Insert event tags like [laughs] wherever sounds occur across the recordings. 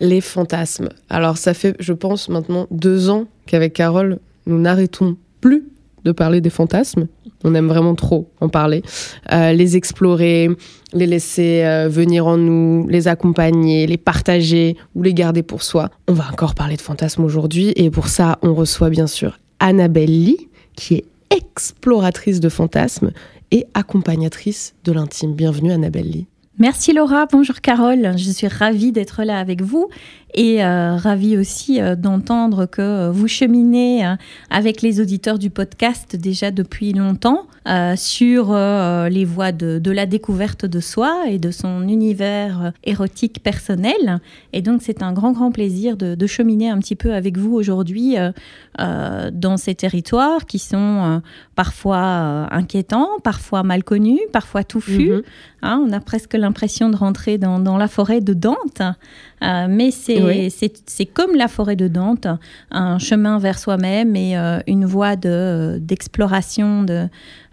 les fantasmes. Alors ça fait, je pense, maintenant deux ans qu'avec Carole, nous n'arrêtons plus de parler des fantasmes. On aime vraiment trop en parler. Euh, les explorer, les laisser euh, venir en nous, les accompagner, les partager ou les garder pour soi. On va encore parler de fantasmes aujourd'hui et pour ça, on reçoit bien sûr Annabelle Lee, qui est exploratrice de fantasmes et accompagnatrice de l'intime. Bienvenue Annabelle Lee. Merci Laura, bonjour Carole, je suis ravie d'être là avec vous et euh, ravie aussi euh, d'entendre que euh, vous cheminez avec les auditeurs du podcast déjà depuis longtemps sur les voies de, la découverte de soi et de son univers érotique personnel. Et donc c'est un grand grand plaisir de, cheminer un petit peu avec vous aujourd'hui dans ces territoires qui sont parfois inquiétants, parfois mal connus, parfois touffus. Mhm. Hein, on a presque l'impression de rentrer dans, dans, la forêt de Dante, mais c'est c'est comme la forêt de Dante, un chemin vers soi-même et euh, une voie d'exploration de,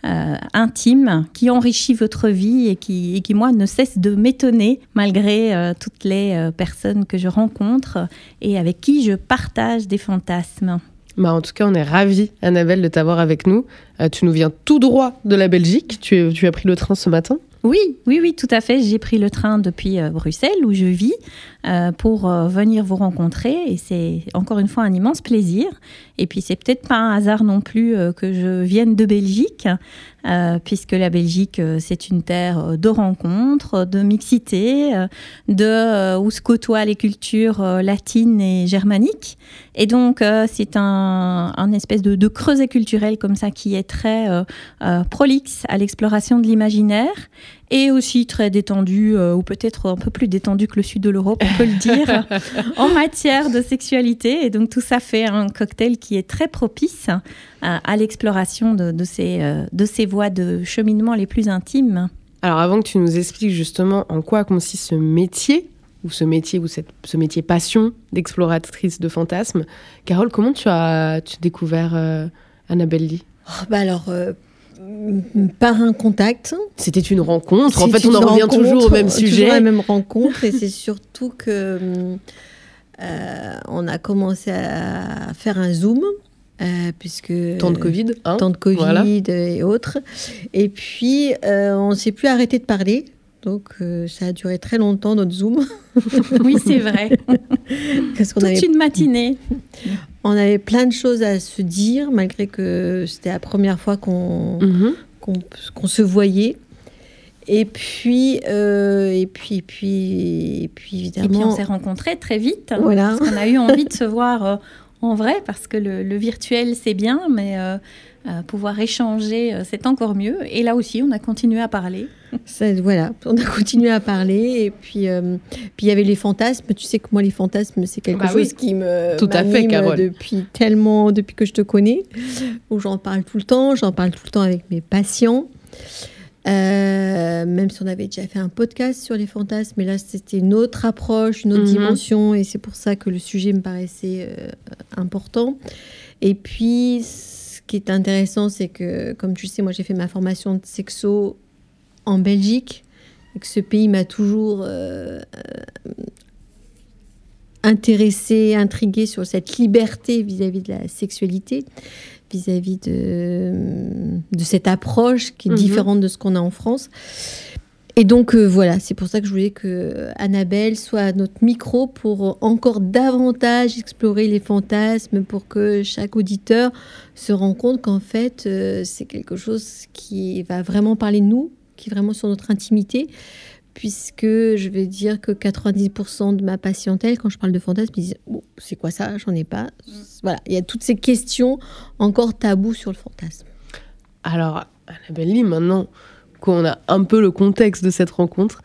euh, intime qui enrichit votre vie et qui, qui moi, ne cesse de m'étonner malgré euh, toutes les personnes que je rencontre et avec qui je partage des fantasmes. Bah en tout cas, on est ravis, Annabelle, de t'avoir avec nous. tu nous viens tout droit de la Belgique. Tu, tu as pris le train ce matin oui, oui, oui, tout à fait. J'ai pris le train depuis Bruxelles, où je vis, euh, pour euh, venir vous rencontrer. Et c'est encore une fois un immense plaisir. Et puis c'est peut-être pas un hasard non plus euh, que je vienne de Belgique, puisque la Belgique c'est une terre de rencontres, de mixité, de où se côtoient les cultures latines et germaniques. Et donc c'est un, un, espèce de, de, creuset culturel comme ça qui est très prolixe à l'exploration de l'imaginaire et aussi très détendu, ou peut-être un peu plus détendu que le sud de l'Europe, on peut le dire, [laughs] en matière de sexualité. Et donc tout ça fait un cocktail qui est très propice à, l'exploration de, ces, euh, de ces voies de cheminement les plus intimes. Alors avant que tu nous expliques justement en quoi consiste ce métier, ou ce métier, ou cette, ce métier passion d'exploratrice de fantasmes, Carole, comment tu as tu découvert euh, Annabelle Lee? Oh, bah alors, euh, par un contact. C'était une rencontre. En fait, on en revient toujours au même sujet. Toujours la même rencontre, et c'est surtout que euh, on a commencé à faire un zoom. Euh, puisque temps de Covid, hein temps de Covid et autres, et puis euh, on s'est plus arrêté de parler. Donc ça a duré très longtemps notre zoom. [laughs] oui, c'est vrai. [laughs] Parce qu'on Toute une matinée. On avait plein de choses à se dire, malgré que c'était la première fois qu'on mhm. qu'on se voyait. Et puis, euh, et puis, et puis, et puis évidemment. Et puis on s'est rencontrés très vite. Hein, voilà. Parce qu'on a eu envie de se voir euh, en vrai, parce que le, virtuel c'est bien, mais euh, pouvoir échanger c'est encore mieux. Et là aussi, on a continué à parler voilà, on a continué à parler et puis euh, puis il y avait les fantasmes. Tu sais que moi les fantasmes c'est quelque bah chose qui me tout à fait depuis tellement depuis que je te connais où j'en parle tout le temps, j'en parle tout le temps avec mes patients. Euh, même si on avait déjà fait un podcast sur les fantasmes, mais là c'était une autre approche, une autre mhm. dimension, et c'est pour ça que le sujet me paraissait euh, important. Et puis, qui est intéressant, c'est que, comme tu sais, moi j'ai fait ma formation de sexo en Belgique et que ce pays m'a toujours euh, euh, intéressé, intrigué sur cette liberté vis-à-vis de la sexualité, vis-à-vis de, de, cette approche qui est mhm. différente de ce qu'on a en France. Et donc euh, voilà, c'est pour ça que je voulais que Annabelle soit à notre micro pour encore davantage explorer les fantasmes, pour que chaque auditeur se rende compte qu'en fait c'est quelque chose qui va vraiment parler de nous, qui est vraiment sur notre intimité, puisque je vais dire que 90% de ma patientèle, quand je parle de fantasme, ils disent c'est quoi ça? J'en ai pas. Voilà, il y a toutes ces questions encore tabous sur le fantasme. Alors, Annabelle Lee, maintenant qu'on a un peu le contexte de cette rencontre,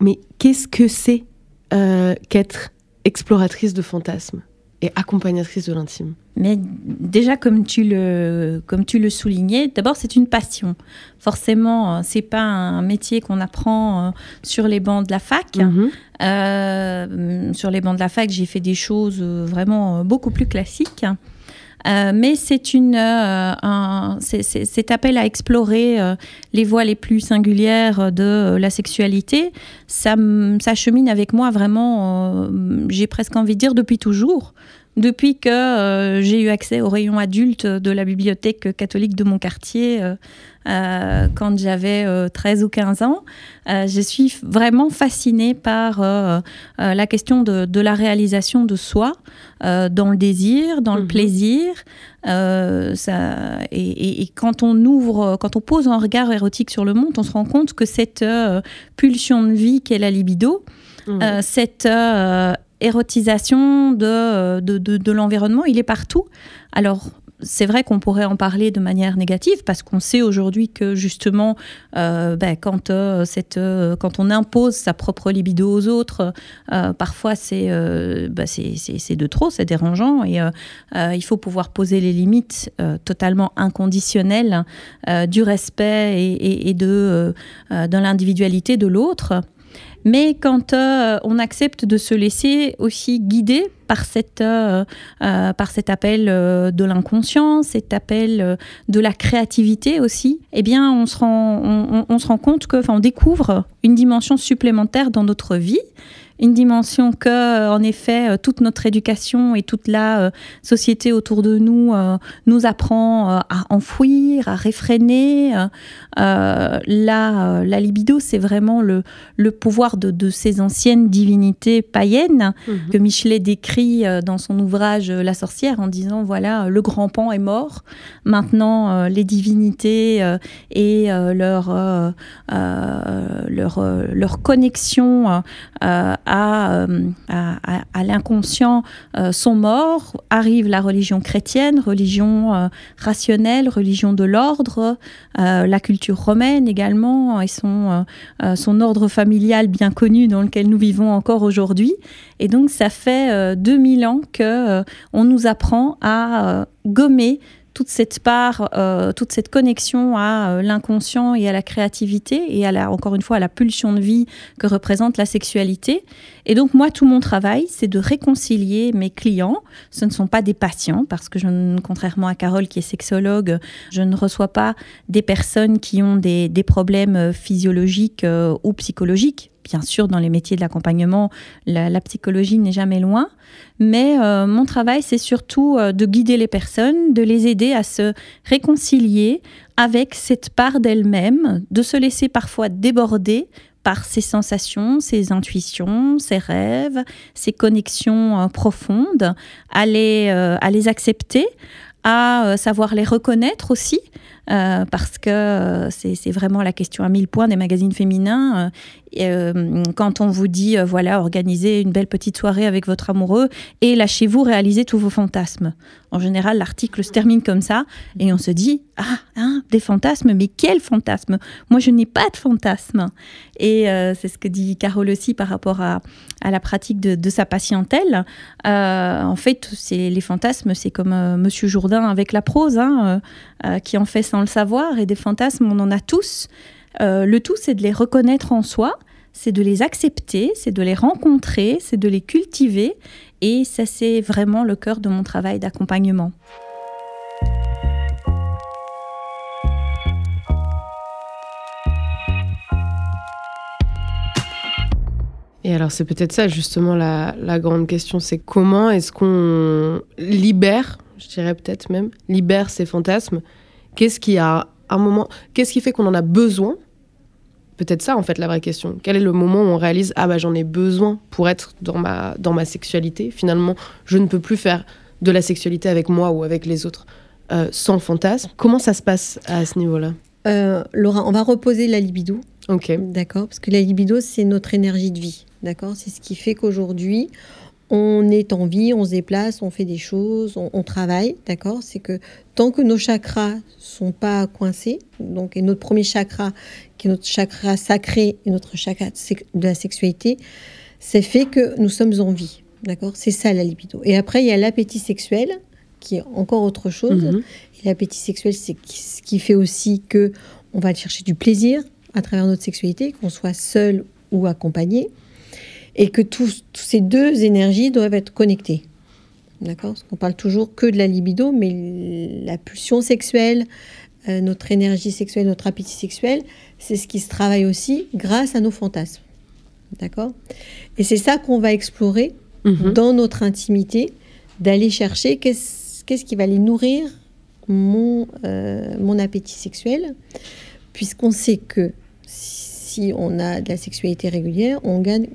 mais qu'est-ce que c'est euh, qu'être exploratrice de fantasmes et accompagnatrice de l'intime? Mais déjà, comme tu le, comme tu le soulignais, d'abord, c'est une passion. Forcément, c'est pas un métier qu'on apprend euh, sur les bancs de la fac. Mhm. Euh, sur les bancs de la fac, j'ai fait des choses euh, vraiment beaucoup plus classiques. Mais c'est une, un, cet appel à explorer les voies les plus singulières de la sexualité, ça, ça chemine avec moi vraiment, j'ai presque envie de dire, depuis toujours depuis que euh, j'ai eu accès au rayon adulte de la bibliothèque catholique de mon quartier euh, euh, quand j'avais 13 ou 15 ans. je suis vraiment fascinée par la question de, la réalisation de soi dans le désir, dans le mhm. plaisir. Ça, et, quand on ouvre, quand on pose un regard érotique sur le monde, on se rend compte que cette pulsion de vie qu'est la libido, mhm. cette érotisation de, de, de, l'environnement, il est partout. Alors, c'est vrai qu'on pourrait en parler de manière négative parce qu'on sait aujourd'hui que justement, euh, ben, quand, euh, cette, euh, quand on impose sa propre libido aux autres, parfois c'est ben, de trop, c'est dérangeant et il faut pouvoir poser les limites totalement inconditionnelles du respect et, et, et de, de l'individualité de l'autre. Mais quand euh, on accepte de se laisser aussi guider par, cette, euh, euh, par cet appel de l'inconscient, cet appel de la créativité aussi, eh bien, on se rend, on, se rend compte que, on découvre une dimension supplémentaire dans notre vie une dimension que, en effet, euh, toute notre éducation et toute la euh, société autour de nous euh, nous apprend à enfouir, à réfréner. la, la libido, c'est vraiment le, le pouvoir de, de, ces anciennes divinités païennes mhm. que Michelet décrit dans son ouvrage La sorcière en disant voilà, le grand pan est mort. Maintenant, les divinités et leur, leur, leur connexion euh, à, l'inconscient euh, sont morts. Arrive la religion chrétienne, religion euh, rationnelle, religion de l'ordre, la culture romaine également et son, son ordre familial bien connu dans lequel nous vivons encore aujourd'hui. Et donc ça fait 2000 ans que on nous apprend à gommer toute cette part, euh, toute cette connexion à euh, l'inconscient et à la créativité et à la, encore une fois à la pulsion de vie que représente la sexualité. Et donc moi, tout mon travail, c'est de réconcilier mes clients. Ce ne sont pas des patients parce que je, contrairement à Carole qui est sexologue, je ne reçois pas des personnes qui ont des, des problèmes euh, physiologiques ou psychologiques bien sûr, dans les métiers de l'accompagnement, la, psychologie n'est jamais loin. Mais euh, mon travail, c'est surtout euh, de guider les personnes, de les aider à se réconcilier avec cette part d'elles-mêmes, de se laisser parfois déborder par ses sensations, ses intuitions, ses rêves, ses connexions euh, profondes, à les, à les accepter, à savoir les reconnaître aussi, euh, parce que euh, c'est vraiment la question à mille points des magazines féminins. Euh, quand on vous dit, voilà, organisez une belle petite soirée avec votre amoureux et lâchez-vous réaliser tous vos fantasmes. En général, l'article se termine comme ça et on se dit, ah, hein, des fantasmes, mais quels fantasmes? Moi, je n'ai pas de fantasmes. Et c'est ce que dit Carole aussi par rapport à, la pratique de, sa patientèle. en fait, les fantasmes, c'est comme Monsieur Jourdain avec la prose, hein, qui en fait sans le savoir, et des fantasmes, on en a tous. Euh, le tout, c'est de les reconnaître en soi, c'est de les accepter, c'est de les rencontrer, c'est de les cultiver, et ça, c'est vraiment le cœur de mon travail d'accompagnement. Et alors c'est peut-être ça justement la, la grande question, c'est comment est-ce qu'on libère, je dirais peut-être même, libère ces fantasmes Qu'est-ce qui a un moment, qu'est-ce qui fait qu'on en a besoin? Peut-être ça en fait la vraie question. Quel est le moment où on réalise ah bah j'en ai besoin pour être dans ma dans ma sexualité? Finalement, je ne peux plus faire de la sexualité avec moi ou avec les autres euh, sans fantasme. Comment ça se passe à ce niveau-là? Euh, Laura, on va reposer la libido. Ok. D'accord, parce que la libido c'est notre énergie de vie. D'accord, c'est ce qui fait qu'aujourd'hui on est en vie, on se déplace, on fait des choses, on, travaille, d'accord? C'est que tant que nos chakras sont pas coincés, donc et notre premier chakra, qui est notre chakra sacré et notre chakra de la sexualité, c'est fait que nous sommes en vie. D'accord? C'est ça la libido. Et après, il y a l'appétit sexuel, qui est encore autre chose. Mhm. Et l'appétit sexuel, c'est ce qui fait aussi que on va chercher du plaisir à travers notre sexualité, qu'on soit seul ou accompagné, et que tous, tous ces deux énergies doivent être connectées. D'accord? Parce qu'on parle toujours que de la libido, mais la pulsion sexuelle, euh, notre énergie sexuelle, notre appétit sexuel, c'est ce qui se travaille aussi grâce à nos fantasmes. D'accord? Et c'est ça qu'on va explorer Mhm. dans notre intimité, d'aller chercher qu'est-ce qu'est-ce qui va aller nourrir mon, euh, mon appétit sexuel, puisqu'on sait que si on a de la sexualité régulière, on gagne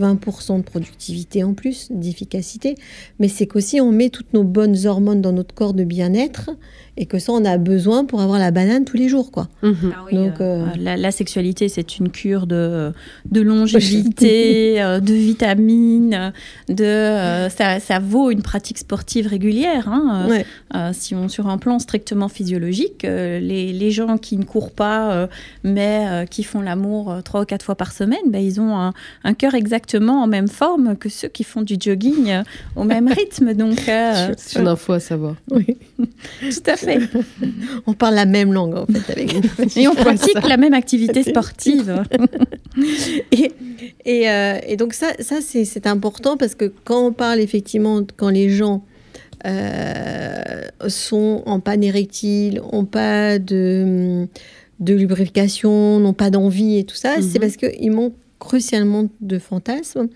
20% de productivité en plus, d'efficacité, mais c'est qu'aussi on met toutes nos bonnes hormones dans notre corps de bien-être et que ça on a besoin pour avoir la banane tous les jours quoi. Mhm. Donc, euh, la, la sexualité, c'est une cure de, de longévité, euh, de vitamines, de, euh, ça, ça vaut une pratique sportive régulière. hein. Ouais. Euh, si on, sur un plan strictement physiologique, euh, les, les gens qui ne courent pas, euh, mais euh, qui font l'amour euh, trois ou quatre fois par semaine, ben, ils ont un, un cœur exactement en même forme que ceux qui font du jogging euh, au même [laughs] rythme. Donc, euh, C'est une info à savoir. [laughs] tout à fait. On parle la même langue en fait avec. [laughs] Et on pratique la même activité sportive. [laughs] et, et, euh, et donc ça, ça c'est c'est important parce que quand on parle effectivement, quand les gens euh, sont en panne érectile, n'ont pas de, de lubrification, n'ont pas d'envie et tout ça, c'est Mhm. parce qu'ils manquent crucialement de fantasmes.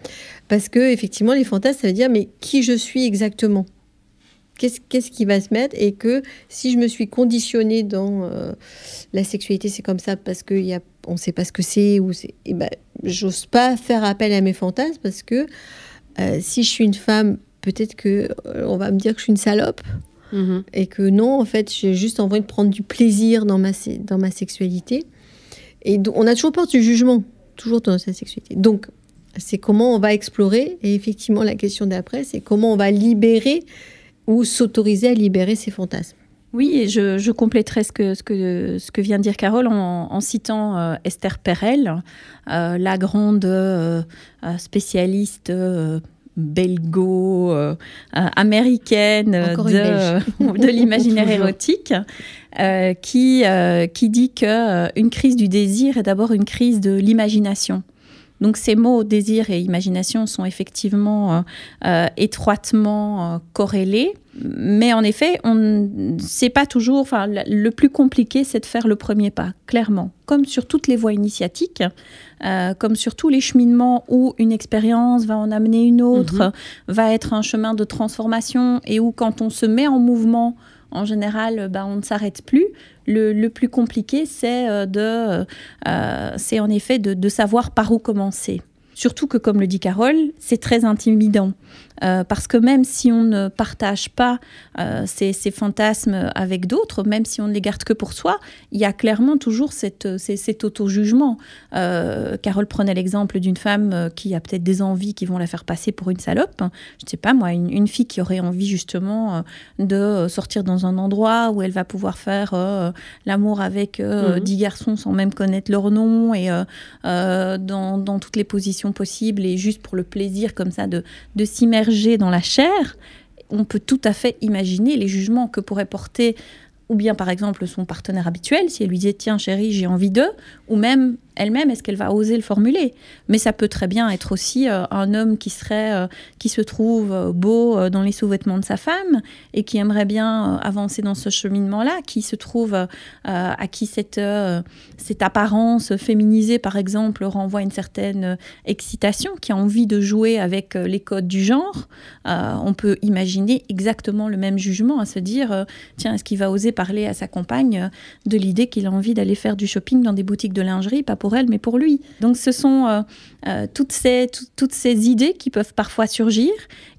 Parce que effectivement, les fantasmes, ça veut dire mais qui je suis exactement? Qu'est-ce qu'est-ce qui va se mettre Et que si je me suis conditionnée dans euh, la sexualité, c'est comme ça parce qu'on ne sait pas ce que c'est, ou c'est, eh ben, j'ose pas faire appel à mes fantasmes parce que euh, si je suis une femme, peut-être que euh, on va me dire que je suis une salope Mhm. et que non, en fait, j'ai juste envie de prendre du plaisir dans ma, dans ma sexualité. Et donc, on a toujours peur du jugement, toujours dans sa sexualité. Donc, c'est comment on va explorer. Et effectivement, la question d'après, c'est comment on va libérer ou s'autoriser à libérer ses fantasmes. Oui, et je, je compléterai ce que, ce, que, ce que vient de dire Carole en, en citant euh, Esther Perel, euh, la grande euh, spécialiste belgo-américaine de, [laughs] de l'imaginaire érotique, qui, qui dit qu'une crise du désir est d'abord une crise de l'imagination. Donc ces mots désir et imagination sont effectivement euh, euh, étroitement euh, corrélés, mais en effet, on ne sait pas toujours. Enfin, le- plus compliqué, c'est de faire le premier pas, clairement. Comme sur toutes les voies initiatiques, euh, comme sur tous les cheminements où une expérience va en amener une autre, va être un chemin de transformation, et où quand on se met en mouvement, en général, bah, on ne s'arrête plus. Le, le plus compliqué, c'est euh, de, euh, c'est en effet de, de savoir par où commencer. Surtout que, comme le dit Carole, c'est très intimidant. Euh, parce que même si on ne partage pas euh, ces, ces fantasmes avec d'autres, même si on ne les garde que pour soi, il y a clairement toujours cette, ces- cet auto-jugement. Euh, Carole prenait l'exemple d'une femme euh, qui a peut-être des envies qui vont la faire passer pour une salope. Je ne sais pas, moi, une, une fille qui aurait envie justement euh, de euh, sortir dans un endroit où elle va pouvoir faire euh, l'amour avec euh, Mhm. dix garçons sans même connaître leur nom et euh, euh, dans, dans toutes les positions possibles et juste pour le plaisir comme ça de, de s'immerger dans la chair, on peut tout à fait imaginer les jugements que pourrait porter ou bien par exemple son partenaire habituel, si elle lui disait tiens chérie j'ai envie d'eux, ou même elle-même est-ce qu'elle va oser le formuler? Mais ça peut très bien être aussi euh, un homme qui serait, euh, qui se trouve euh, beau dans les sous-vêtements de sa femme et qui aimerait bien avancer dans ce cheminement-là, qui se trouve à qui cette, cette apparence féminisée par exemple renvoie une certaine excitation, qui a envie de jouer avec les codes du genre. On peut imaginer exactement le même jugement, à se dire tiens est-ce qu'il va oser parler à sa compagne de l'idée qu'il a envie d'aller faire du shopping dans des boutiques de lingerie, pour elle, mais pour lui. Donc ce sont euh, euh, toutes, ces, tout- toutes ces idées qui peuvent parfois surgir.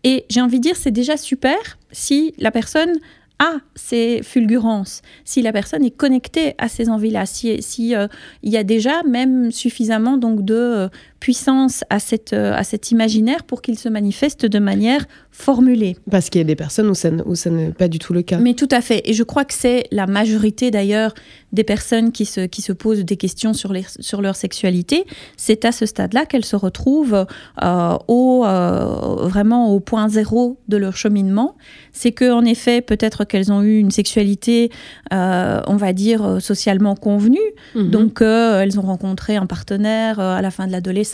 Et j'ai envie de dire, c'est déjà super si la personne a ces fulgurances, si la personne est connectée à ces envies-là, si, si euh, il y a déjà même suffisamment donc de puissance à, cette, à cet imaginaire pour qu'il se manifeste de manière formulée. Parce qu'il y a des personnes où ça, où ça n'est pas du tout le cas. Mais tout à fait. Et je crois que c'est la majorité d'ailleurs des personnes qui se, qui se posent des questions sur, les, sur leur sexualité. C'est à ce stade-là qu'elles se retrouvent euh, au, euh, vraiment au point zéro de leur cheminement. C'est qu'en effet, peut-être qu'elles ont eu une sexualité, euh, on va dire, socialement convenue. Mhm. Donc, elles ont rencontré un partenaire à la fin de l'adolescence,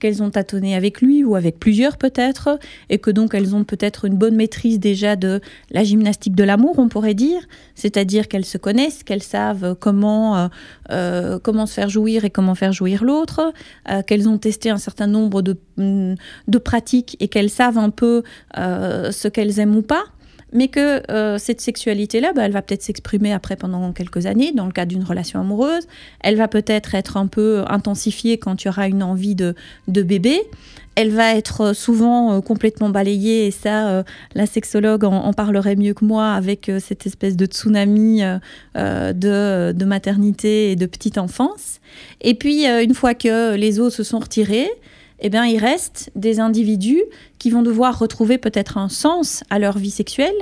qu'elles ont tâtonné avec lui ou avec plusieurs peut-être, et que donc elles ont peut-être une bonne maîtrise déjà de la gymnastique de l'amour, on pourrait dire, c'est-à-dire qu'elles se connaissent, qu'elles savent comment, euh, comment se faire jouir et comment faire jouir l'autre, euh, qu'elles ont testé un certain nombre de, mm, de pratiques et qu'elles savent un peu euh, ce qu'elles aiment ou pas mais que cette sexualité-là, bah, elle va peut-être s'exprimer après pendant quelques années dans le cadre d'une relation amoureuse. Elle va peut-être être un peu intensifiée quand tu auras une envie de, de bébé elle va être souvent euh, complètement balayée, et ça, euh, la sexologue en, parlerait mieux que moi, avec euh, cette espèce de tsunami de, de, maternité et de petite enfance. Et puis, une fois que les os se sont retirés, eh bien, il reste des individus qui vont devoir retrouver peut-être un sens à leur vie sexuelle,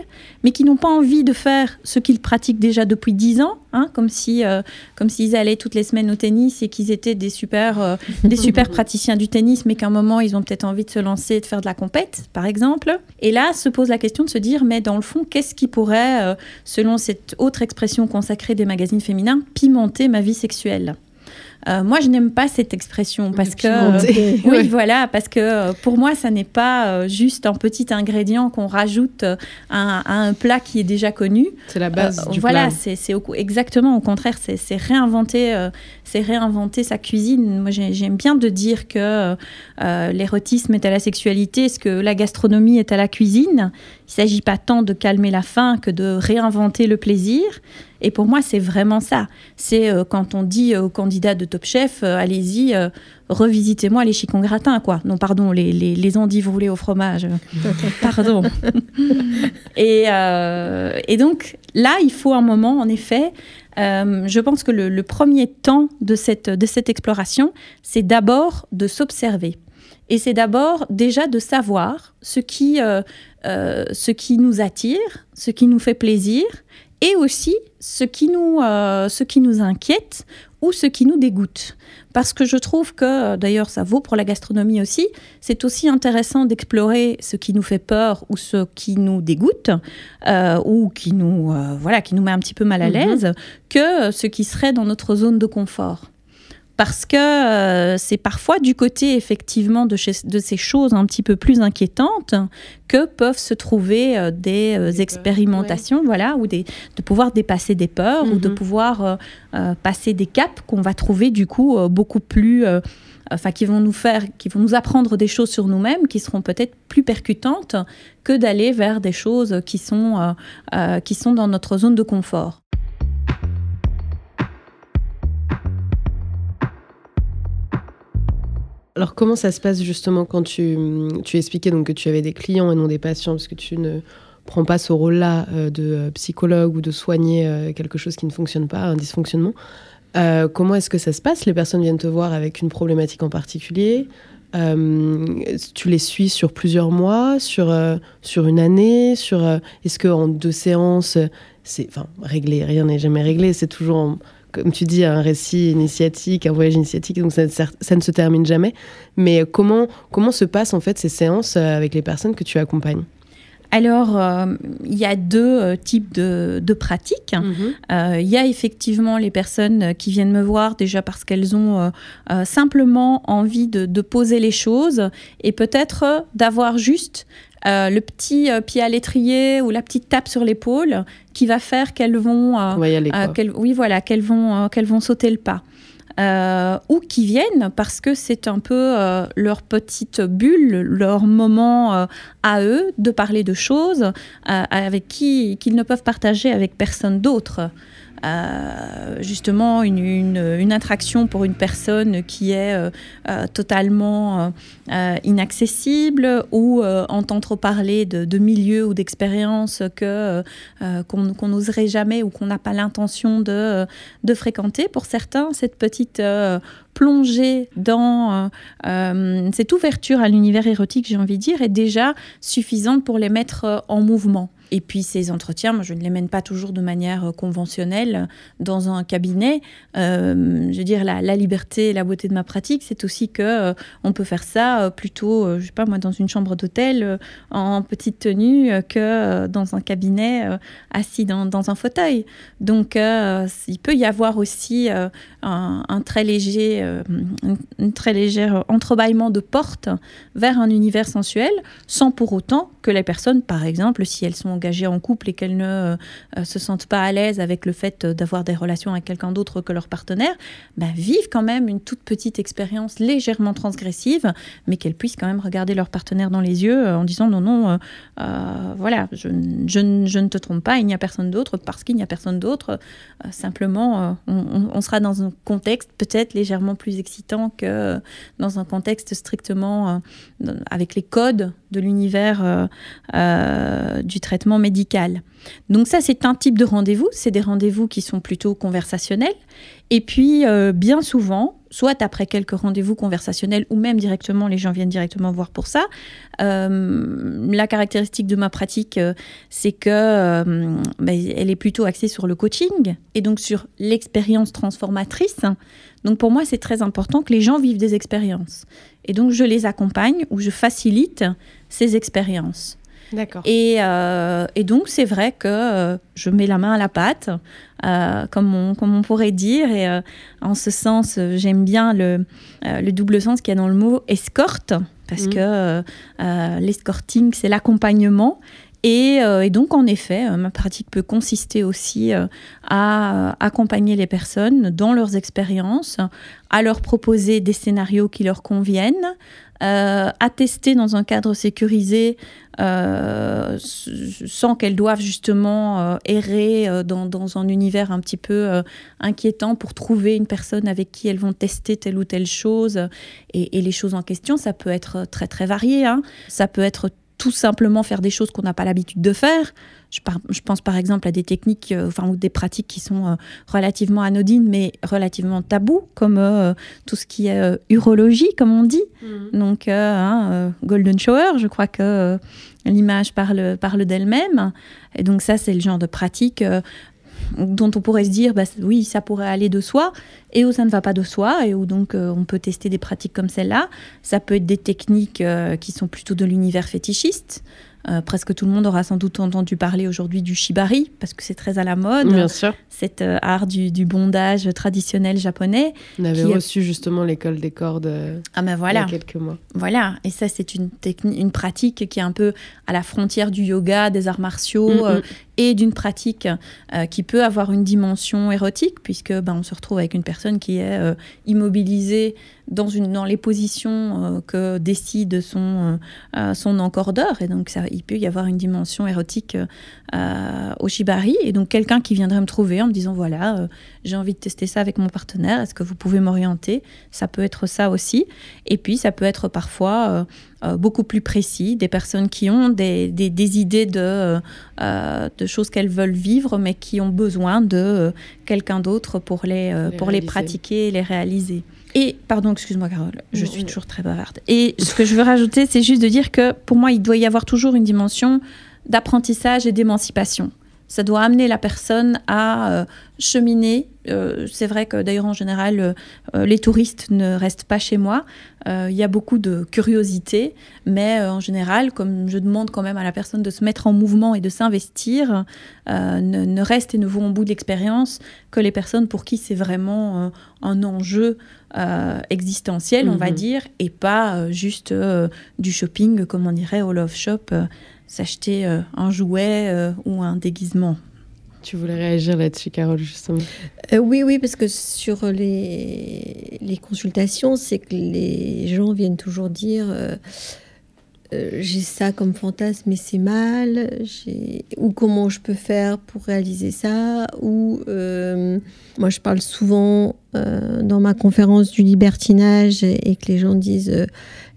mais qui n'ont pas envie de faire ce qu'ils pratiquent déjà depuis dix ans, hein, comme si, euh, comme s'ils allaient toutes les semaines au tennis et qu'ils étaient des super, euh, [laughs] des super praticiens du tennis, mais qu'à un moment ils ont peut-être envie de se lancer et de faire de la compète, par exemple. Et là, se pose la question de se dire, mais dans le fond, qu'est-ce qui pourrait, euh, selon cette autre expression consacrée des magazines féminins, pimenter ma vie sexuelle? Euh, moi, je n'aime pas cette expression parce que euh, [laughs] oui, voilà, parce que euh, pour moi, ça n'est pas juste un petit ingrédient qu'on rajoute à, un plat qui est déjà connu. C'est la base du voilà, plat. Voilà, c'est exactement au contraire, c'est réinventer, c'est réinventer sa cuisine. Moi, j'aime bien de dire que l'érotisme est à la sexualité, ce que la gastronomie est à la cuisine? Il ne s'agit pas tant de calmer la faim que de réinventer le plaisir. Et pour moi, c'est vraiment ça. C'est euh, quand on dit aux candidats de Top Chef, euh, allez-y, euh, revisitez-moi les chicons gratins, quoi. Non, pardon, les, les, les endives roulées au fromage. [laughs] pardon. [laughs] et, et, donc, là, il faut un moment, en effet. je pense que le, le, premier temps de cette, de cette exploration, c'est d'abord de s'observer. Et c'est d'abord déjà de savoir ce qui, ce qui nous attire, ce qui nous fait plaisir, et aussi ce qui nous, euh, ce qui nous inquiète ou ce qui nous dégoûte. Parce que je trouve que, d'ailleurs ça vaut pour la gastronomie aussi, c'est aussi intéressant d'explorer ce qui nous fait peur ou ce qui nous dégoûte, euh, ou qui nous, euh, voilà, qui nous met un petit peu mal à mhm. l'aise, que ce qui serait dans notre zone de confort parce que euh, c'est parfois du côté effectivement de, de, ces choses un petit peu plus inquiétantes que peuvent se trouver euh, des, euh, expérimentations, voilà, ou des, de pouvoir dépasser des peurs ou de mhm. pouvoir passer des caps qu'on va trouver du coup beaucoup plus, enfin qui vont nous faire, qui vont nous apprendre des choses sur nous-mêmes qui seront peut-être plus percutantes que d'aller vers des choses qui sont, qui sont dans notre zone de confort. Alors comment ça se passe justement quand tu, tu expliquais donc que tu avais des clients et non des patients parce que tu ne prends pas ce rôle-là euh, de euh, psychologue ou de soigner euh, quelque chose qui ne fonctionne pas, un dysfonctionnement. comment est-ce que ça se passe? Les personnes viennent te voir avec une problématique en particulier. tu les suis sur plusieurs mois, sur, sur une année, sur est-ce que en deux séances, c'est enfin réglé, rien n'est jamais réglé, c'est toujours comme tu dis, un récit initiatique, un voyage initiatique, donc ça, ne se termine jamais. Mais comment, comment se passent en fait ces séances euh, avec les personnes que tu accompagnes? Alors, euh, il y a deux euh, types de, pratiques. Mhm. Il y a effectivement les personnes qui viennent me voir déjà parce qu'elles ont simplement envie de, de, poser les choses et peut-être d'avoir juste euh, le petit euh, pied à l'étrier ou la petite tape sur l'épaule qui va faire qu'elles vont, euh, oui voilà, qu'elles vont, qu'elles vont sauter le pas. ou qui viennent parce que c'est un peu leur petite bulle, leur moment à eux de parler de choses avec qui qu'ils ne peuvent partager avec personne d'autre. Justement une, attraction pour une personne qui est totalement inaccessible ou entend trop parler de, milieux ou d'expériences que qu'on n'oserait jamais ou qu'on n'a pas l'intention de, fréquenter. Pour certains, cette petite plonger dans euh, euh, cette ouverture à l'univers érotique, j'ai envie de dire, est déjà suffisante pour les mettre euh, en mouvement. Et puis ces entretiens, moi, je ne les mène pas toujours de manière euh, conventionnelle dans un cabinet. Euh, je veux dire, la, liberté et la beauté de ma pratique, c'est aussi que euh, on peut faire ça plutôt, je sais pas moi, dans une chambre d'hôtel en petite tenue que dans un cabinet assis dans, un fauteuil. Donc, il peut y avoir aussi un, très léger, un, très léger entrebâillement de porte vers un univers sensuel, sans pour autant que les personnes, par exemple, si elles sont engagées en couple et qu'elles ne euh, se sentent pas à l'aise avec le fait d'avoir des relations avec quelqu'un d'autre que leur partenaire, bah, vivent quand même une toute petite expérience légèrement transgressive, mais qu'elles puissent quand même regarder leur partenaire dans les yeux euh, en disant non, non, euh, voilà, je, je, ne te trompe pas, il n'y a personne d'autre parce qu'il n'y a personne d'autre. simplement, on, on, sera dans un contexte peut-être légèrement plus excitant que dans un contexte strictement avec les codes de l'univers du traitement médical. Donc ça, c'est un type de rendez-vous. C'est des rendez-vous qui sont plutôt conversationnels. Et puis, euh, bien souvent, soit après quelques rendez-vous conversationnels ou même directement, les gens viennent directement voir pour ça. Euh, la caractéristique de ma pratique, euh, c'est que ben, elle est plutôt axée sur le coaching et donc sur l'expérience transformatrice. Donc pour moi, c'est très important que les gens vivent des expériences. Et donc je les accompagne ou je facilite ces expériences. D'accord. Et, euh, et, donc, c'est vrai que euh, je mets la main à la pâte, euh, comme, on, comme on pourrait dire. Et en ce sens, j'aime bien le, le double sens qu'il y a dans le mot escorte, parce mmh. que l'escorting, c'est l'accompagnement. Et, et, donc, en effet, ma pratique peut consister aussi à accompagner les personnes dans leurs expériences, à leur proposer des scénarios qui leur conviennent, euh, à tester dans un cadre sécurisé euh, sans qu'elles doivent justement euh, errer dans, un univers un petit peu inquiétant pour trouver une personne avec qui elles vont tester telle ou telle chose. Et, les choses en question, ça peut être très très varié. Hein. Ça peut être tout simplement faire des choses qu'on n'a pas l'habitude de faire. Je, pense par exemple à des techniques euh, enfin, ou des pratiques qui sont euh, relativement anodines, mais relativement tabous, comme euh, tout ce qui est urologie, comme on dit. Mhm. Donc, hein, Golden Shower, je crois que l'image parle, parle d'elle-même. Et donc, ça, c'est le genre de pratique dont on pourrait se dire, bah, oui, ça pourrait aller de soi, et où ça ne va pas de soi, et où donc on peut tester des pratiques comme celle-là. Ça peut être des techniques qui sont plutôt de l'univers fétichiste. Euh, presque tout le monde aura sans doute entendu parler aujourd'hui du shibari, parce que c'est très à la mode. Bien sûr. Cet euh, art du, bondage traditionnel japonais. On avait reçu justement l'école des cordes euh, ah ben voilà. il y a quelques mois. Voilà, et ça c'est une, une pratique qui est un peu à la frontière du yoga, des arts martiaux, mm, et d'une pratique euh, qui peut avoir une dimension érotique, puisque ben, on se retrouve avec une personne qui est euh, immobilisée dans, une, dans les positions euh, que décide son, son encordeur. Et donc, ça, il peut y avoir une dimension érotique au shibari. Et donc, quelqu'un qui viendrait me trouver en me disant voilà, j'ai envie de tester ça avec mon partenaire, est-ce que vous pouvez m'orienter? Ça peut être ça aussi. Et puis, ça peut être parfois beaucoup plus précis, des personnes qui ont des, des, idées de, euh, de choses qu'elles veulent vivre, mais qui ont besoin de euh, quelqu'un d'autre pour les, pour les pratiquer et les réaliser. Et, pardon, excuse-moi Carole, je suis toujours très bavarde. Et ce que je veux rajouter, c'est juste de dire que pour moi, il doit y avoir toujours une dimension d'apprentissage et d'émancipation ça doit amener la personne à euh, cheminer. Euh, c'est vrai que d'ailleurs en général, euh, les touristes ne restent pas chez moi. Il y a beaucoup de curiosité, mais en général, comme je demande quand même à la personne de se mettre en mouvement et de s'investir, ne, restent et ne vont au bout de l'expérience que les personnes pour qui c'est vraiment un enjeu existentiel, on va mhm. dire, et pas juste du shopping comme on dirait au Love Shop s'acheter euh, un jouet euh, ou un déguisement. Tu voulais réagir là-dessus, Carole, justement euh, Oui, oui, parce que sur les, les consultations, c'est que les gens viennent toujours dire euh, j'ai ça comme fantasme, mais c'est mal, ou comment je peux faire pour réaliser ça, ou moi je parle souvent dans ma conférence du libertinage et, que les gens disent,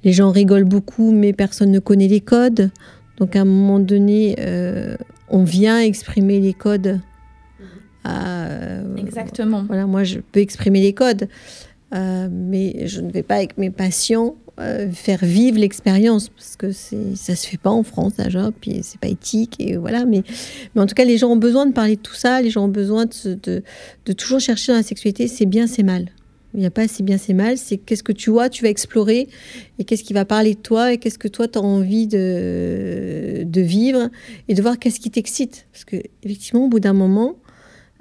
les gens rigolent beaucoup, mais personne ne connaît les codes. Donc à un moment donné, on vient exprimer les codes. Exactement. Voilà, moi je peux exprimer les codes, mais je ne vais pas avec mes patients euh, faire vivre l'expérience parce que c'est ça se fait pas en France déjà puis c'est pas éthique et voilà mais mais en tout cas les gens ont besoin de parler de tout ça les gens ont besoin de, de, de toujours chercher dans la sexualité c'est bien c'est mal il n'y a pas c'est bien c'est mal c'est qu'est-ce que tu vois tu vas explorer et qu'est-ce qui va parler de toi et qu'est-ce que toi tu as envie de, de vivre et de voir qu'est-ce qui t'excite parce que effectivement au bout d'un moment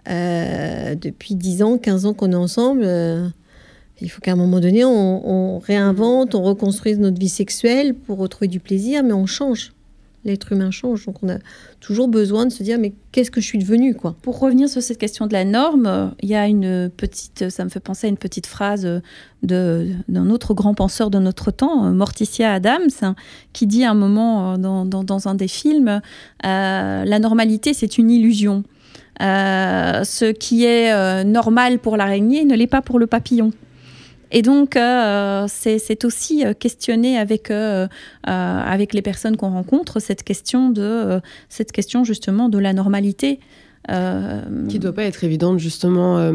euh, depuis 10 ans 15 ans qu'on est ensemble euh, il faut qu'à un moment donné, on, réinvente, on reconstruise notre vie sexuelle pour retrouver du plaisir, mais on change. L'être humain change. Donc on a toujours besoin de se dire, mais qu'est-ce que je suis devenu quoi? Pour revenir sur cette question de la norme, il y a une petite, ça me fait penser à une petite phrase d'un autre grand penseur de notre temps, Morticia Adams, qui dit à un moment euh, dans, un des films, euh, la normalité c'est une illusion. Euh, ce qui est normal pour l'araignée ne l'est pas pour le papillon. Et donc, euh, c'est aussi euh, questionner avec, euh, avec les personnes qu'on rencontre cette question, de, cette question justement de la normalité. Qui ne doit pas être évidente justement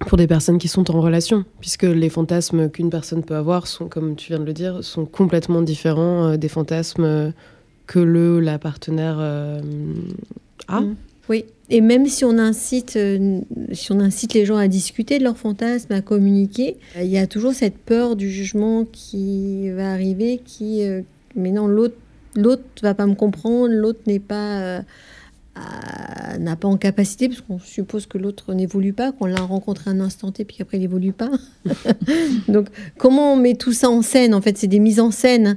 pour des personnes qui sont en relation, puisque les fantasmes qu'une personne peut avoir sont, comme tu viens de le dire, sont complètement différents des fantasmes que le la partenaire a. Mm. Oui, et même si on incite, euh, si on incite les gens à discuter de leurs fantasmes, à communiquer, euh, il y a toujours cette peur du jugement qui va arriver, qui, euh, mais non, l'autre, l'autre va pas me comprendre, l'autre n'est pas, n'a pas en capacité, parce qu'on suppose que l'autre n'évolue pas, qu'on l'a rencontré un instant T, puis qu'après il n'évolue pas. [laughs] Donc, comment on met tout ça en scène? En fait, c'est des mises en scène,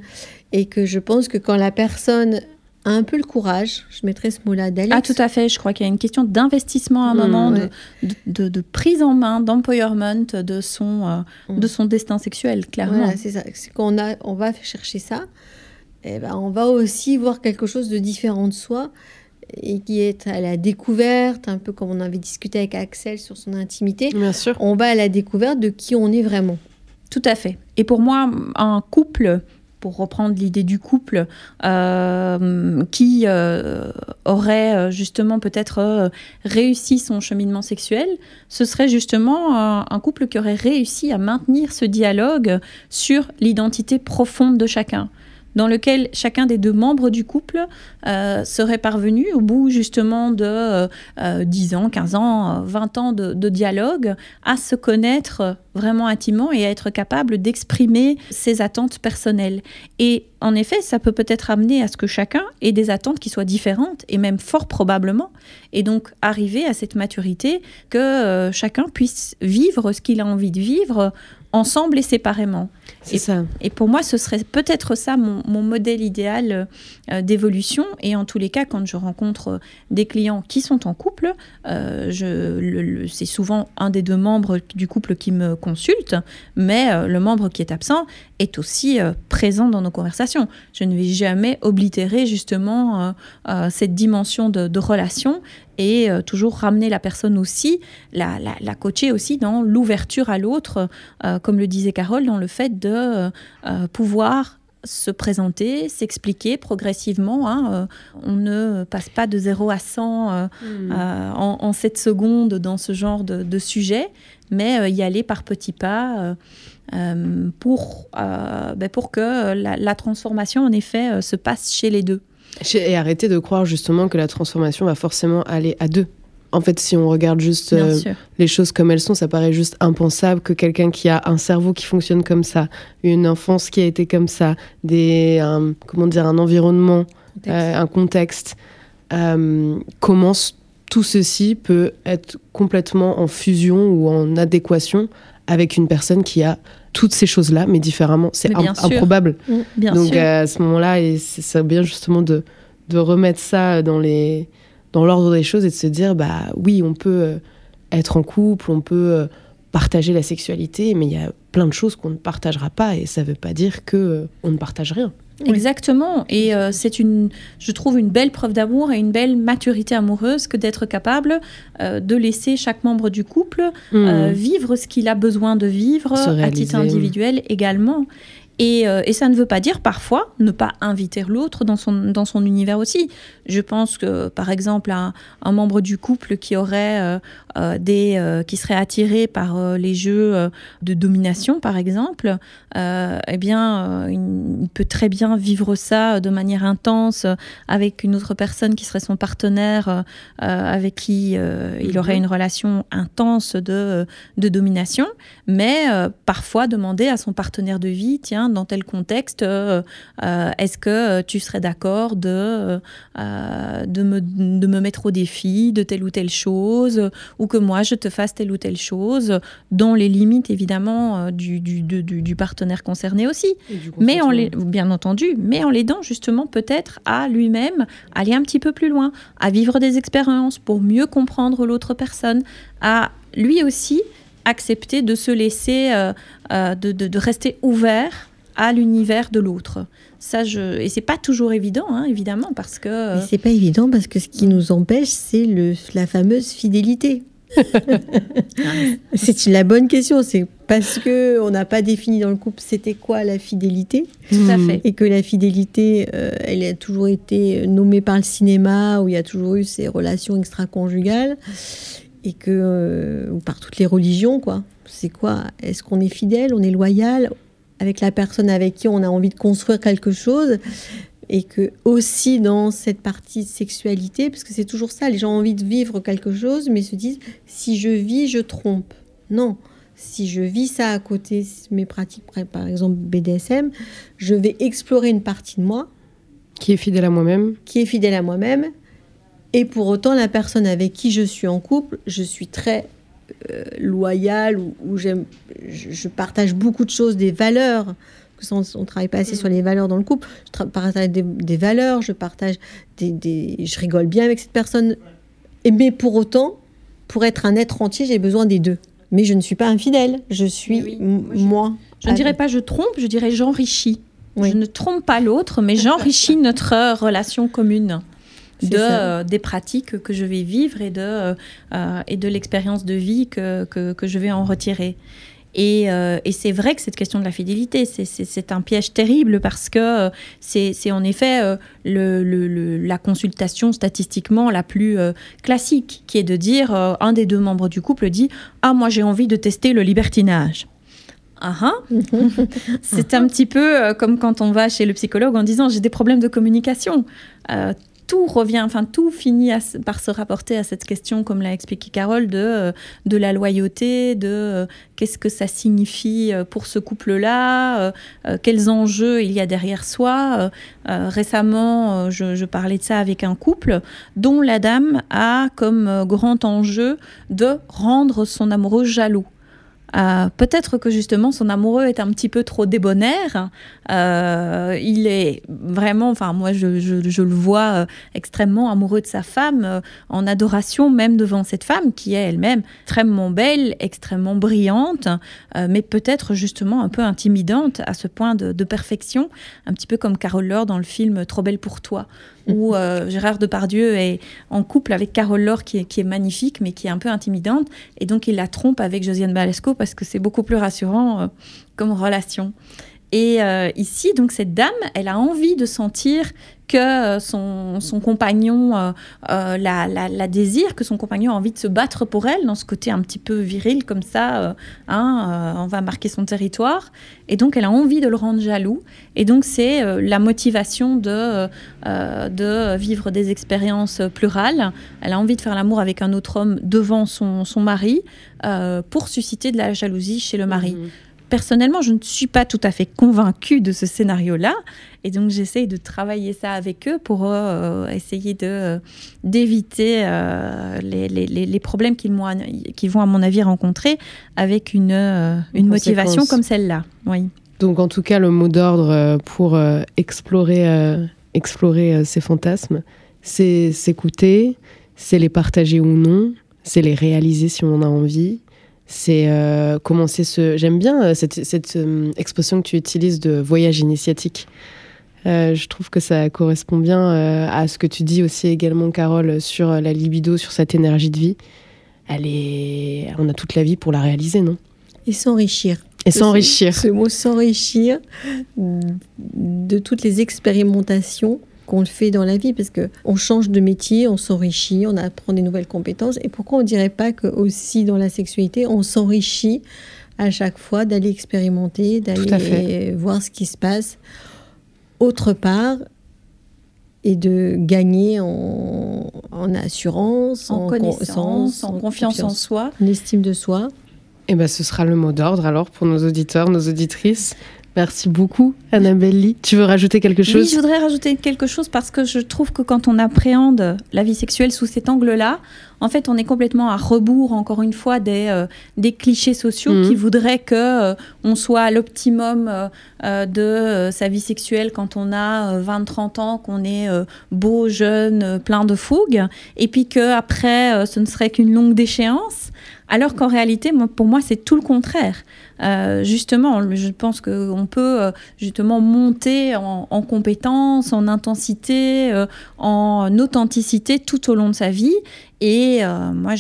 et que je pense que quand la personne un peu le courage, je mettrais ce mot-là d'Alex. Ah, tout à fait. Je crois qu'il y a une question d'investissement à un mmh, moment, de, de, prise en main, d'empowerment de, son euh, mmh. de son destin sexuel, clairement. Voilà, c'est ça. C'est qu'on a, on va chercher ça. Et eh ben, on va aussi voir quelque chose de différent de soi et qui est à la découverte, un peu comme on avait discuté avec Axel sur son intimité. Bien sûr. On va à la découverte de qui on est vraiment. Tout à fait. Et pour moi, un couple pour reprendre l'idée du couple, euh, qui euh, aurait euh, justement peut-être réussi son cheminement sexuel, ce serait justement un couple qui aurait réussi à maintenir ce dialogue sur l'identité profonde de chacun dans lequel chacun des deux membres du couple euh, serait parvenu, au bout justement de 10 euh, ans, 15 ans, 20 ans de, dialogue, à se connaître vraiment intimement et à être capable d'exprimer ses attentes personnelles. Et en effet, ça peut peut-être amener à ce que chacun ait des attentes qui soient différentes, et même fort probablement, et donc arriver à cette maturité que euh, chacun puisse vivre ce qu'il a envie de vivre ensemble et séparément. C'est ça. Et pour moi, ce serait peut-être ça mon, modèle idéal euh, d'évolution. Et en tous les cas, quand je rencontre euh, des clients qui sont en couple, euh, c'est souvent un des deux membres du couple qui me consulte, mais le membre qui est absent est aussi présent dans nos conversations. Je ne vais jamais oblitérer justement cette dimension de, de relation et euh, toujours ramener la personne aussi, la, la, coacher aussi dans l'ouverture à l'autre, euh, comme le disait Carole, dans le fait de euh, pouvoir se présenter, s'expliquer progressivement. Hein, on ne passe pas de 0 à 100 hmm. en, 7 secondes dans ce genre de, sujet, mais y aller par petits pas pour, ben pour que la, la, transformation, en effet, se passe chez les deux. Et arrêter de croire justement que la transformation va forcément aller à deux. En fait, si on regarde juste euh, les choses comme elles sont, ça paraît juste impensable que quelqu'un qui a un cerveau qui fonctionne comme ça, une enfance qui a été comme ça, des, un, comment dire, un environnement, euh, un contexte, euh, comment tout ceci peut être complètement en fusion ou en adéquation avec une personne qui a toutes ces choses-là, mais différemment. C'est improbable. Mm, Donc à ce moment-là, c'est bien justement de, de remettre ça dans les dans l'ordre des choses et de se dire bah oui, on peut euh, être en couple, on peut euh, partager la sexualité, mais il y a plein de choses qu'on ne partagera pas et ça ne veut pas dire que euh, on ne partage rien. Exactement. Et euh, c'est une, je trouve, une belle preuve d'amour et une belle maturité amoureuse que d'être capable euh, de laisser chaque membre du couple euh, Hmm. vivre ce qu'il a besoin de vivre à titre individuel également. Et, euh, et ça ne veut pas dire parfois ne pas inviter l'autre dans son, dans son univers aussi. Je pense que, par exemple, un, un membre du couple qui aurait euh, euh, des, qui serait attiré par les jeux de domination, par exemple, eh bien, il, peut très bien vivre ça de manière intense avec une autre personne qui serait son partenaire, avec qui il aurait Mhm. une relation intense de, de domination, mais parfois demander à son partenaire de vie, tiens, dans tel contexte, euh, euh, est-ce que euh, tu serais d'accord de, de, me, de me mettre au défi de telle ou telle chose, ou que moi je te fasse telle ou telle chose, dans les limites évidemment du, du, du- du- du partenaire concerné aussi. Mais en les, bien entendu, mais en l'aidant justement peut-être à lui-même aller un petit peu plus loin, à vivre des expériences pour mieux comprendre l'autre personne, à lui aussi accepter de se laisser, euh, euh, de, de- de rester ouvert à l'univers de l'autre. Ça, je... Et c'est pas toujours évident, hein, évidemment, parce que... euh, Mais c'est pas évident parce que ce qui nous empêche, c'est le, la fameuse fidélité. [laughs] c'est la bonne question. C'est parce que on n'a pas défini dans le couple c'était quoi la fidélité tout à fait. et que la fidélité, euh, elle a toujours été nommée par le cinéma où il y a toujours eu ces relations extra-conjugales et que euh, ou par toutes les religions quoi. C'est quoi? Est-ce qu'on est fidèle? On est loyal? Avec la personne avec qui on a envie de construire quelque chose et que aussi dans cette partie de sexualité, parce que c'est toujours ça, les gens ont envie de vivre quelque chose, mais se disent si je vis, je trompe. Non, si je vis ça à côté, mes pratiques, par exemple BDSM, je vais explorer une partie de moi Qui est fidèle à moi-même. qui est fidèle à moi-même, et pour autant la personne avec qui je suis en couple, je suis très euh, loyale ou j'aime, je, je partage beaucoup de choses, des valeurs. que ça, on, ne travaille pas assez sur les valeurs dans le couple. Je partage des, des valeurs, je partage des, des- je rigole bien avec cette personne. Et, mais pour autant, pour être un être entier, j'ai besoin des deux. Mais je ne suis pas infidèle, je suis Oui, Moi, je- ne dirais pas je trompe, je dirais j'enrichis. Oui. Je ne trompe pas l'autre, mais j'enrichis [laughs] notre euh, relation commune de, euh, des pratiques que je vais vivre et de, euh, euh, et de l'expérience de vie que, que, que je vais en retirer. Et, euh, et c'est vrai que cette question de la fidélité, c'est- un piège terrible parce que c'est en effet le, le- le- la consultation statistiquement la plus classique, qui est de dire, un des deux membres du couple dit, ah moi j'ai envie de tester le libertinage. Ah ah. [laughs] C'est un petit peu comme quand on va chez le psychologue en disant j'ai des problèmes de communication. Euh, tout revient, enfin tout finit par se rapporter à cette question, comme l'a expliqué Carole, de, euh, de la loyauté, de euh, qu'est-ce que ça signifie euh, pour ce couple-là, quels enjeux il y a derrière soi. Récemment, je, je parlais de ça avec un couple dont la dame a comme grand enjeu de rendre son amoureux jaloux. Euh, Peut-être que justement son amoureux est un petit peu trop débonnaire. Euh, il est vraiment, enfin moi je, je- je le vois euh, extrêmement amoureux de sa femme, en adoration même devant cette femme qui est elle-même extrêmement belle, extrêmement brillante, mais peut-être justement un peu intimidante à ce point de, de perfection, un petit peu comme Carole Laure dans le film Trop belle pour toi, où euh, Gérard Depardieu est en couple avec Carole Laure qui est, qui est magnifique mais qui est un peu intimidante et donc il la trompe avec Josiane Balesco parce que c'est beaucoup plus rassurant euh, comme relation. Et euh, ici, donc cette dame, elle a envie de sentir que euh, son, compagnon euh, la, désire, que son compagnon a envie de se battre pour elle, dans ce côté un petit peu viril comme ça, hein, on va marquer son territoire. Et donc elle a envie de le rendre jaloux. Et donc c'est la motivation de, vivre des expériences plurales. Elle a envie de faire l'amour avec un autre homme devant son, mari pour susciter de la jalousie chez le mari. Mhm. Personnellement, je ne suis pas tout à fait convaincue de ce scénario-là. Et donc, j'essaye de travailler ça avec eux pour euh, essayer de, euh, d'éviter euh, les, les- les- les problèmes qu'ils, m'ont- qu'ils vont, à mon avis, rencontrer avec une, euh, une motivation comme celle-là. Oui. Donc en tout cas, le mot d'ordre pour explorer, explorer ces fantasmes, c'est s'écouter, c'est les partager ou non, c'est les réaliser si on en a envie. C'est euh, commencer ce... J'aime bien euh, cette, cette, euh, expression que tu utilises de voyage initiatique. je trouve que ça correspond bien à ce que tu dis aussi également, Carole, sur la libido, sur cette énergie de vie. Elle est... On a toute la vie pour la réaliser, non? Et s'enrichir. Et s'enrichir. Ce mot s'enrichir de toutes les expérimentations qu'on fait dans la vie, parce que on change de métier, on s'enrichit, on apprend des nouvelles compétences. Et pourquoi on dirait pas que aussi dans la sexualité, on s'enrichit à chaque fois d'aller expérimenter, d'aller voir ce qui se passe autre part et de gagner en, assurance, en, connaissance, en, confiance, en soi, en estime de soi. Et eh ben, ce sera le mot d'ordre alors pour nos auditeurs, nos auditrices. Merci beaucoup, Annabelle Lee. Tu veux rajouter quelque chose Oui, je voudrais rajouter quelque chose parce que je trouve que quand on appréhende la vie sexuelle sous cet angle-là, en fait, on est complètement à rebours, encore une fois, des, euh, des clichés sociaux mhm. qui voudraient que euh, on soit à l'optimum euh, de sa vie sexuelle quand on a 20-30 ans, qu'on est beau, jeune, plein de fougue, et puis qu'après, ce ne serait qu'une longue déchéance. Alors qu'en réalité, moi, pour moi, c'est tout le contraire. Euh, justement, je pense qu'on peut euh, justement monter en, en compétence, en intensité, euh, en authenticité tout au long de sa vie. Et moi,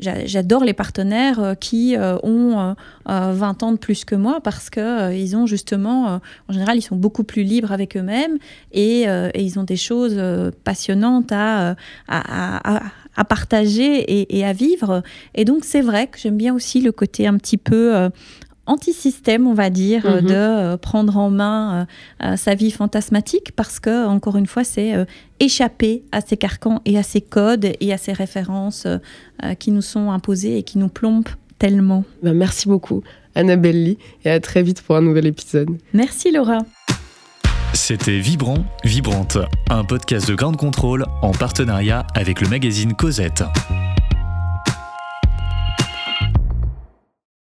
j'adore les partenaires qui ont 20 ans de plus que moi parce que ils ont justement, en général, ils sont beaucoup plus libres avec eux-mêmes et, ils ont des choses passionnantes à, à, à partager et, à vivre. Et donc c'est vrai que j'aime bien aussi le côté un petit peu euh, anti-système, on va dire, mhm. de euh, prendre en main euh, sa vie fantasmatique, parce que, encore une fois, c'est échapper à ces carcans et à ces codes et à ces références qui nous sont imposées et qui nous plombent tellement. Ben, merci beaucoup, Annabelle Lee, et à très vite pour un nouvel épisode. Merci Laura. C'était Vibrant, Vibrante, un podcast de Grande Contrôle en partenariat avec le magazine Cosette.